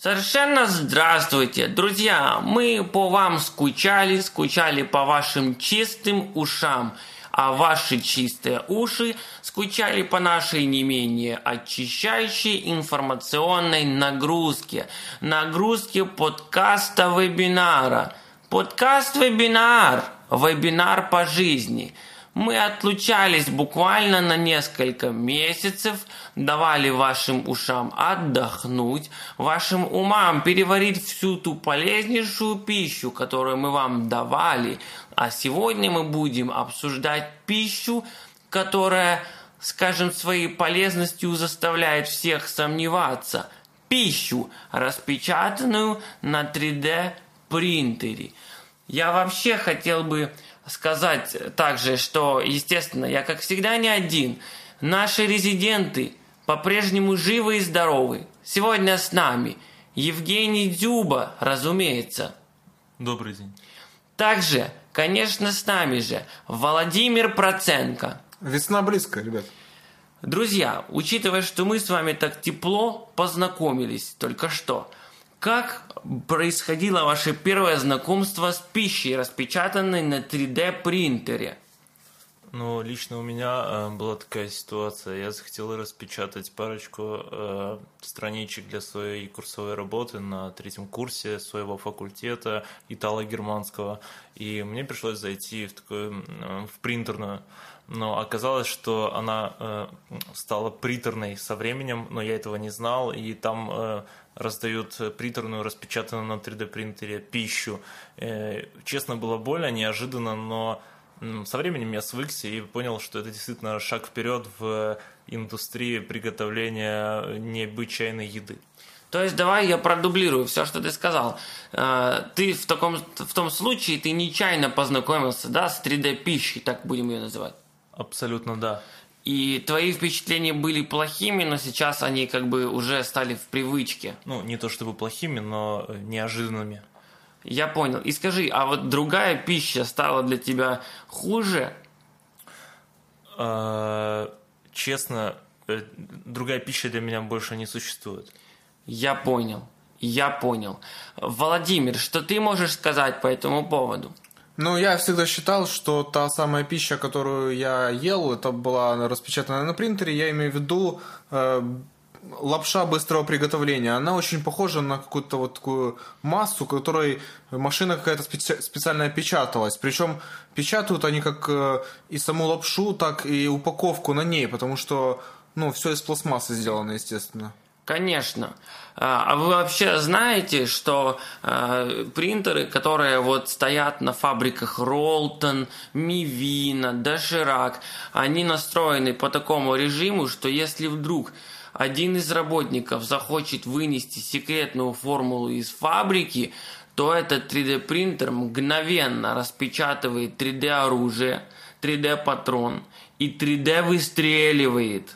Совершенно здравствуйте, друзья! Мы по вам скучали, скучали по вашим чистым ушам, а ваши чистые уши скучали по нашей не менее очищающей информационной нагрузке, нагрузке подкаста-вебинара. Подкаст-вебинар, вебинар по жизни – мы отлучались буквально на несколько месяцев, давали вашим ушам отдохнуть, вашим умам переварить всю ту полезнейшую пищу, которую мы вам давали. А сегодня мы будем обсуждать пищу, которая, скажем, своей полезностью заставляет всех сомневаться. Пищу, распечатанную на 3D принтере. Я вообще хотел бы сказать также, что, естественно, я, как всегда, не один. Наши резиденты по-прежнему живы и здоровы. Сегодня с нами Евгений Дзюба, разумеется. Добрый день. Также, конечно, с нами же Владимир Проценко. Весна близко, ребят. Друзья, учитывая, что мы с вами так тепло познакомились только что, как происходило ваше первое знакомство с пищей, распечатанной на 3D принтере? Ну, лично у меня э, была такая ситуация. Я захотел распечатать парочку э, страничек для своей курсовой работы на третьем курсе своего факультета итало-германского. И мне пришлось зайти в такую э, в принтерную. Но оказалось, что она э, стала приторной со временем, но я этого не знал. И там э, раздают приторную, распечатанную на 3D принтере пищу. Э, честно, было больно, неожиданно, но со временем я свыкся и понял, что это действительно шаг вперед в индустрии приготовления необычайной еды. То есть давай я продублирую все, что ты сказал. Э, ты в, таком, в том случае ты нечаянно познакомился да, с 3D пищей, так будем ее называть. Абсолютно да. И твои впечатления были плохими, но сейчас они как бы уже стали в привычке. Ну, не то чтобы плохими, но неожиданными. Я понял. И скажи, а вот другая пища стала для тебя хуже? А, честно, э, другая пища для меня больше не существует. Я понял. Я понял. Владимир, что ты можешь сказать по этому поводу? Ну, я всегда считал, что та самая пища, которую я ел, это была распечатана на принтере. Я имею в виду э, лапша быстрого приготовления. Она очень похожа на какую-то вот такую массу, которой машина какая-то специ- специально печаталась. Причем печатают они как э, и саму лапшу, так и упаковку на ней, потому что ну, все из пластмассы сделано, естественно. Конечно. А, а вы вообще знаете, что э, принтеры, которые вот стоят на фабриках Ролтон, Мивина, Доширак, они настроены по такому режиму, что если вдруг один из работников захочет вынести секретную формулу из фабрики, то этот 3D принтер мгновенно распечатывает 3D оружие, 3D патрон и 3D выстреливает.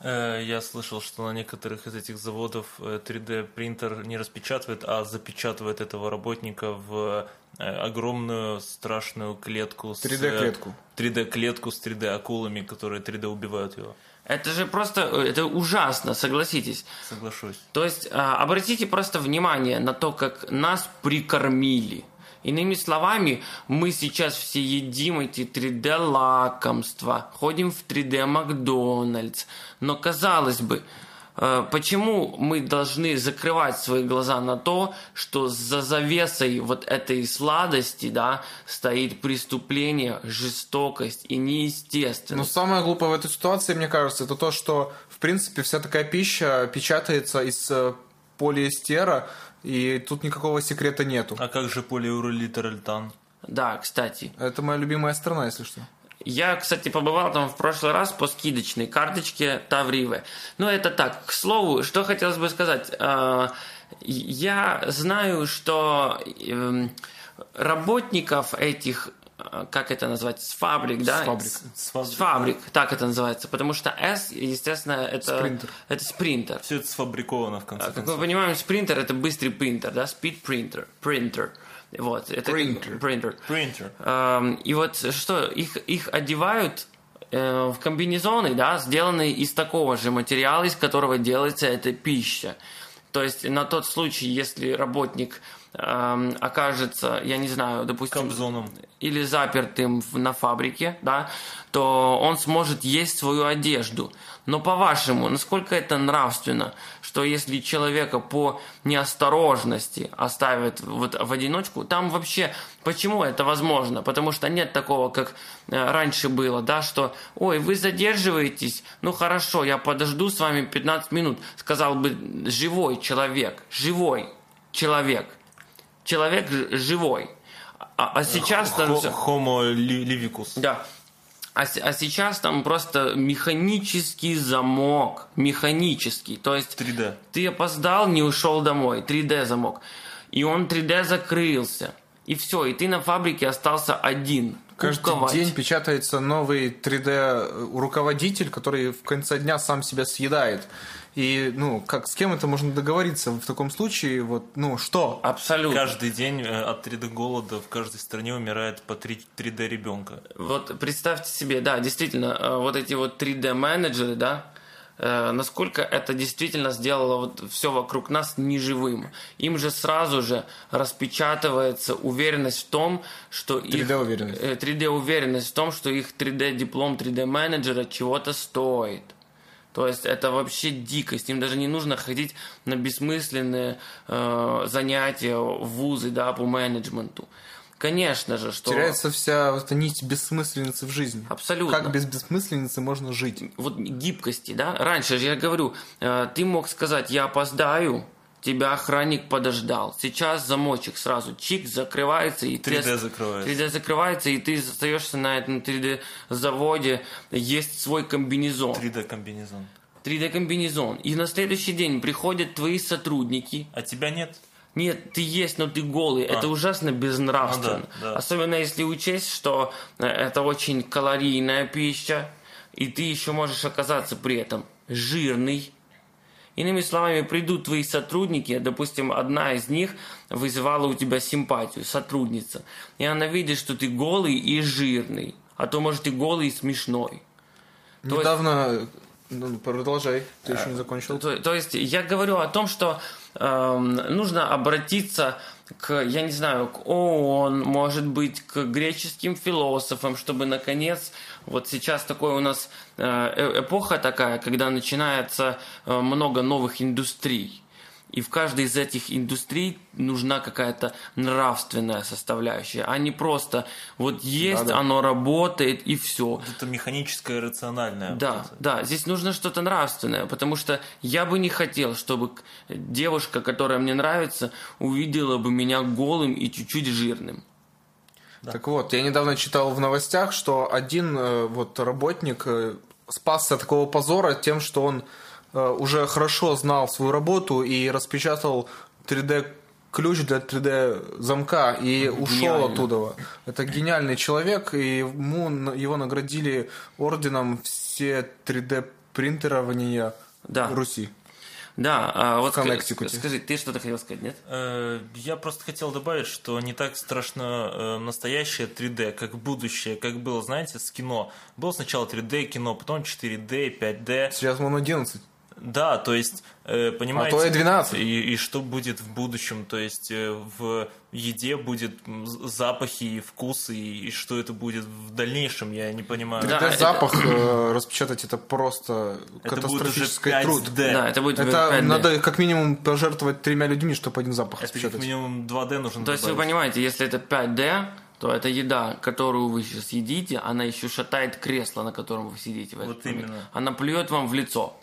Э, я слышал, что на некоторых из этих заводов 3D э, принтер не распечатывает, а запечатывает этого работника в э, огромную страшную клетку с 3D-клетку. 3D-клетку с 3D-акулами, которые 3D убивают его. Это же просто, это ужасно, согласитесь. Соглашусь. То есть обратите просто внимание на то, как нас прикормили. Иными словами, мы сейчас все едим эти 3D-лакомства, ходим в 3D-Макдональдс. Но казалось бы, э, почему мы должны закрывать свои глаза на то, что за завесой вот этой сладости, да, стоит преступление, жестокость и неестественность? Но самое глупое в этой ситуации, мне кажется, это то, что, в принципе, вся такая пища печатается из э, полиэстера, и тут никакого секрета нету. А как же полиуролитральтан? Да, кстати. Это моя любимая страна, если что. Я, кстати, побывал там в прошлый раз по скидочной карточке Тавривы. Ну, это так, к слову, что хотелось бы сказать. А, я знаю, что эм, работников этих как это назвать, с фабрик, да? С фабрик. С фабрик. С фабрик, так это называется. Потому что S, естественно, это... Спринтер. Это спринтер. Все это сфабриковано, в конце Как концов. мы понимаем, спринтер это быстрый принтер, да? Speed printer. Printer. Вот. Это Printer. Printer. Printer. Эм, и вот что, их, их одевают э, в комбинезоны, да, сделанные из такого же материала, из которого делается эта пища. То есть на тот случай, если работник эм, окажется, я не знаю, допустим, Кобзоном. или запертым на фабрике, да, то он сможет есть свою одежду. Но по-вашему, насколько это нравственно, что если человека по неосторожности оставят вот в одиночку, там вообще, почему это возможно? Потому что нет такого, как э, раньше было, да, что, ой, вы задерживаетесь, ну хорошо, я подожду с вами 15 минут, сказал бы живой человек, живой человек, человек живой. А, а сейчас там Homo li- livicus. да. А, а сейчас там просто механический замок. Механический. То есть 3D. ты опоздал, не ушел домой. 3D замок. И он 3D закрылся. И все, и ты на фабрике остался один. Каждый куковать. день печатается новый 3D-руководитель, который в конце дня сам себя съедает. И, ну, как с кем это можно договориться в таком случае? Вот, ну, что? Абсолютно. Каждый день э, от 3D голода в каждой стране умирает по 3 3D ребенка. Вот представьте себе, да, действительно, э, вот эти вот 3D-менеджеры, да, э, насколько это действительно сделало вот все вокруг нас неживым. Им же сразу же распечатывается уверенность в том, что их... 3D-уверенность. э, 3D-уверенность в том, что их 3D-диплом 3D-менеджера чего-то стоит. То есть это вообще дикость. Им даже не нужно ходить на бессмысленные э, занятия в вузы да, по менеджменту. Конечно же, что... Теряется вся вот эта нить бессмысленницы в жизни. Абсолютно. Как без бессмысленницы можно жить? вот гибкости, да? Раньше же я говорю, э, ты мог сказать, я опоздаю, тебя охранник подождал. Сейчас замочек сразу чик закрывается и 3D ты- закрывается. 3D закрывается и ты остаешься на этом 3D заводе, есть свой комбинезон, 3D комбинезон. 3D комбинезон. И на следующий день приходят твои сотрудники. А тебя нет? Нет, ты есть, но ты голый. Это ужасно безнравственно. Ну да, да. Особенно если учесть, что э, это очень калорийная пища, и ты еще можешь оказаться при этом жирный. Иными словами, придут твои сотрудники, допустим, одна из них вызывала у тебя симпатию, сотрудница, и она видит, что ты голый и жирный, а то, может, и голый и смешной. То Недавно... Ну, продолжай, ты еще не закончил. То, то есть я говорю о том, что эм, нужно обратиться к, я не знаю, к ООН, может быть, к греческим философам, чтобы наконец, вот сейчас такой у нас э, э- эпоха такая, когда начинается э, много новых индустрий. И в каждой из этих индустрий нужна какая-то нравственная составляющая, а не просто вот есть, Да-да. оно работает и все. Вот Это механическое рациональное. Да, вот да, здесь нужно что-то нравственное, потому что я бы не хотел, чтобы девушка, которая мне нравится, увидела бы меня голым и чуть-чуть жирным. Так вот, я недавно читал в новостях, что один э, вот работник э, спасся от такого позора тем, что он уже хорошо знал свою работу и распечатал 3D ключ для 3D замка и ушел Гениально. оттуда. Это гениальный человек, и ему на- его наградили орденом все 3D принтерования Да. Руси. Да, а вот Коннектикуте. скажи, ты что-то хотел сказать, нет? Э, Я просто хотел добавить, что не так страшно э, настоящее 3D, как будущее, как было, знаете, с кино. Было сначала 3D кино, потом 4D, 5D. Сейчас он 11. Да, то есть, э, понимаете... А то и 12. И, и что будет в будущем, то есть э, в еде будет запахи и вкусы, и, и что это будет в дальнейшем, я не понимаю. Да, 3D это- запах э, распечатать это просто Это будет уже катастрофический 5D. труд. Да, это будет Это 5D. надо как минимум пожертвовать тремя людьми, чтобы один запах Это как распечатать. минимум 2D нужно То есть вы добавить. понимаете, если это 5D, то эта еда, которую вы сейчас едите, она еще шатает кресло, на котором вы сидите. в этот Вот момент. именно. Она плюет вам в лицо.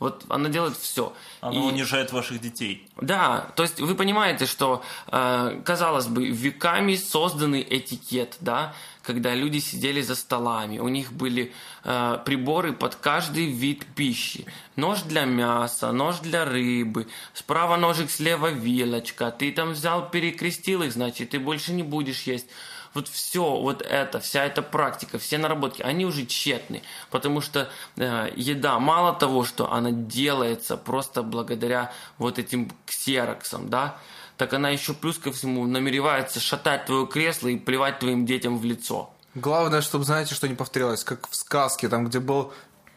Вот она делает все. Оно унижает ваших детей. Да, то есть вы понимаете, что, э, казалось бы, веками созданный этикет, да, когда люди сидели за столами, у них были э, приборы под каждый вид пищи. Нож для мяса, нож для рыбы, справа ножик, слева вилочка, ты там взял, перекрестил их, значит, ты больше не будешь есть. Вот все вот это, вся эта практика, все наработки, они уже тщетны, потому что э, еда, мало того, что она делается просто благодаря вот этим ксероксам, да, так она еще плюс ко всему намеревается шатать твое кресло и плевать твоим детям в лицо. Главное, чтобы, знаете, что не повторилось, как в сказке, там, где был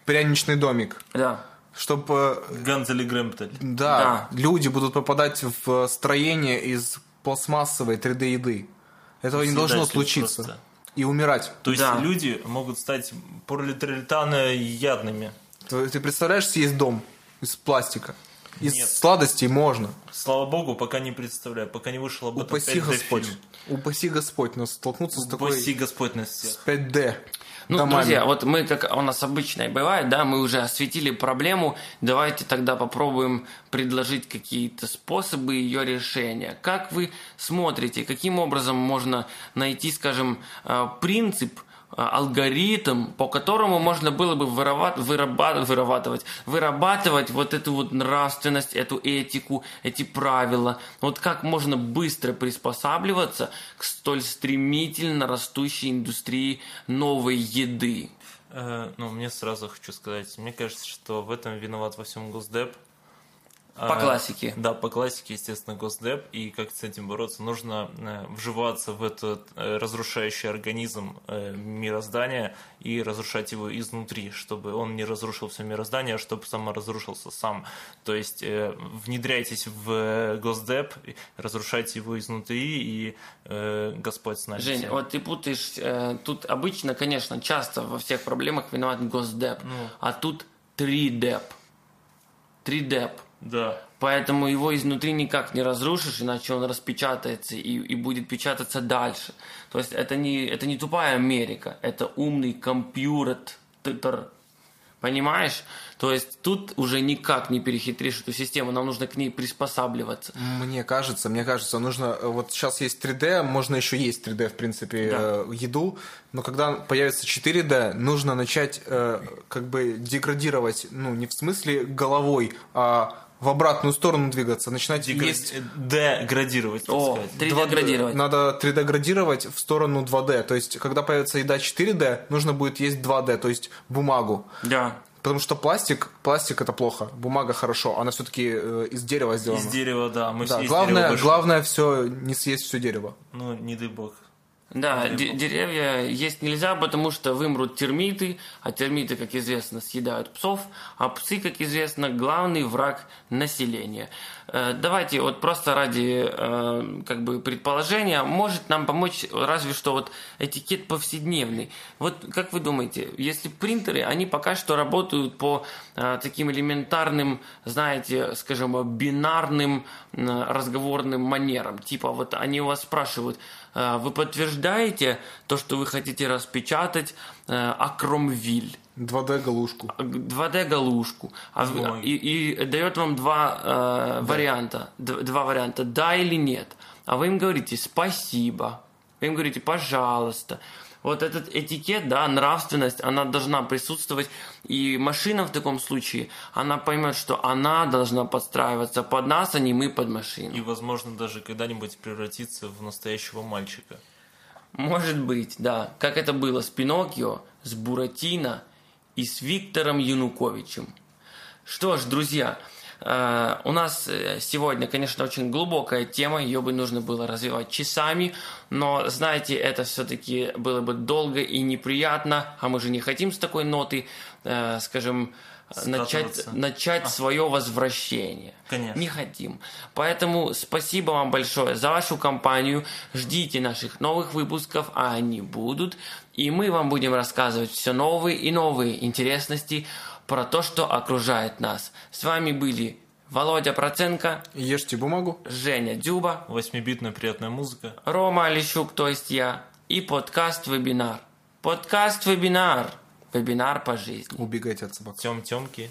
пряничный домик. Да. чтобы Ганзель и Грэмптель. да, люди будут попадать в строение из пластмассовой 3D еды. Этого не должно случиться. просто. И умирать. То есть Да. люди могут стать ядными. Ты ты представляешь съесть дом из пластика? Из Нет. сладостей можно. Слава богу, пока не представляю, пока не вышел об этом Упаси 5D Господь. фильм. Упаси Господь нас столкнуться с такой Упаси Господь нас с всех. 5D. Ну, домами. друзья, вот мы, как у нас обычно и бывает, да, мы уже осветили проблему, давайте тогда попробуем предложить какие-то способы ее решения. Как вы смотрите, каким образом можно найти, скажем, э, принцип, алгоритм, по которому можно было бы вырабат- выраба- вырабатывать, вырабатывать вот эту вот нравственность, эту этику, эти правила. Вот как можно быстро приспосабливаться к столь стремительно растущей индустрии новой еды. Э, ну, мне сразу хочу сказать, мне кажется, что в этом виноват во всем Госдеп. По А, классике. Да, по классике, естественно, Госдеп. И как с этим бороться? Нужно э, вживаться в этот э, разрушающий организм э, мироздания и разрушать его изнутри, чтобы он не разрушил все мироздание, а чтобы саморазрушился сам. То есть внедряйтесь в Госдеп, разрушайте его изнутри, и Господь с нами. Жень, вот ты путаешь, тут обычно, конечно, часто во всех проблемах виноват Госдеп, а тут 3деп. 3деп. Да. Поэтому его изнутри никак не разрушишь, иначе он распечатается и, и будет печататься дальше. То есть это не, это не тупая Америка, это умный компьютер. Понимаешь? То есть тут уже никак не перехитришь эту систему, нам нужно к ней приспосабливаться. Мне кажется, мне кажется, нужно... э, Вот сейчас есть 3D, можно еще есть 3D, в принципе, Да. э, еду, но когда появится 4D, нужно начать э, как бы деградировать, ну, не в смысле головой, а в обратную сторону двигаться, начинать Дегра- есть... э, Деградировать, так О, сказать. 3D градировать. Надо 3D градировать в сторону 2D. То есть, когда появится еда 4D, нужно будет есть 2D, то есть бумагу. Да. Потому что пластик, пластик это плохо, бумага хорошо, она все-таки из дерева сделана. Из дерева, да. Мы Да, все главное, дерева главное все не съесть все дерево. Ну, не дай бог. Да, де- деревья есть нельзя, потому что вымрут термиты, а термиты, как известно, съедают псов, а псы, как известно, главный враг населения. Э, Давайте вот просто ради э, как бы предположения может нам помочь разве что вот этикет повседневный. Вот как вы думаете, если принтеры, они пока что работают по э, таким элементарным, знаете, скажем, бинарным разговорным манерам, типа вот они у вас спрашивают, вы подтверждаете то, что вы хотите распечатать э, Акромвиль? 2D-галушку. 2D-галушку. А в- бумаги. и, и дает вам два э, варианта. Д- два варианта. Да или нет. А вы им говорите спасибо. Вы им говорите пожалуйста. Вот этот этикет, да, нравственность, она должна присутствовать. И машина в таком случае, она поймет, что она должна подстраиваться под нас, а не мы под машину. И, возможно, даже когда-нибудь превратиться в настоящего мальчика. Может быть, да. Как это было с Пиноккио, с Буратино и с Виктором Януковичем. Что ж, друзья, у нас э, сегодня, конечно, очень глубокая тема, ее бы нужно было развивать часами, но, знаете, это все-таки было бы долго и неприятно, а мы же не хотим с такой ноты, э, скажем, начать, начать свое возвращение. Конечно. Не хотим. Поэтому спасибо вам большое за вашу компанию. Ждите наших новых выпусков, а они будут. И мы вам будем рассказывать все новые и новые интересности про то, что окружает нас. С вами были Володя Проценко, Ешьте бумагу. Женя Дюба, Восьмибитная приятная музыка. Рома Олещук, то есть я, и подкаст-вебинар. Подкаст-вебинар. Вебинар по жизни. Убегайте от собак. Тем-темки.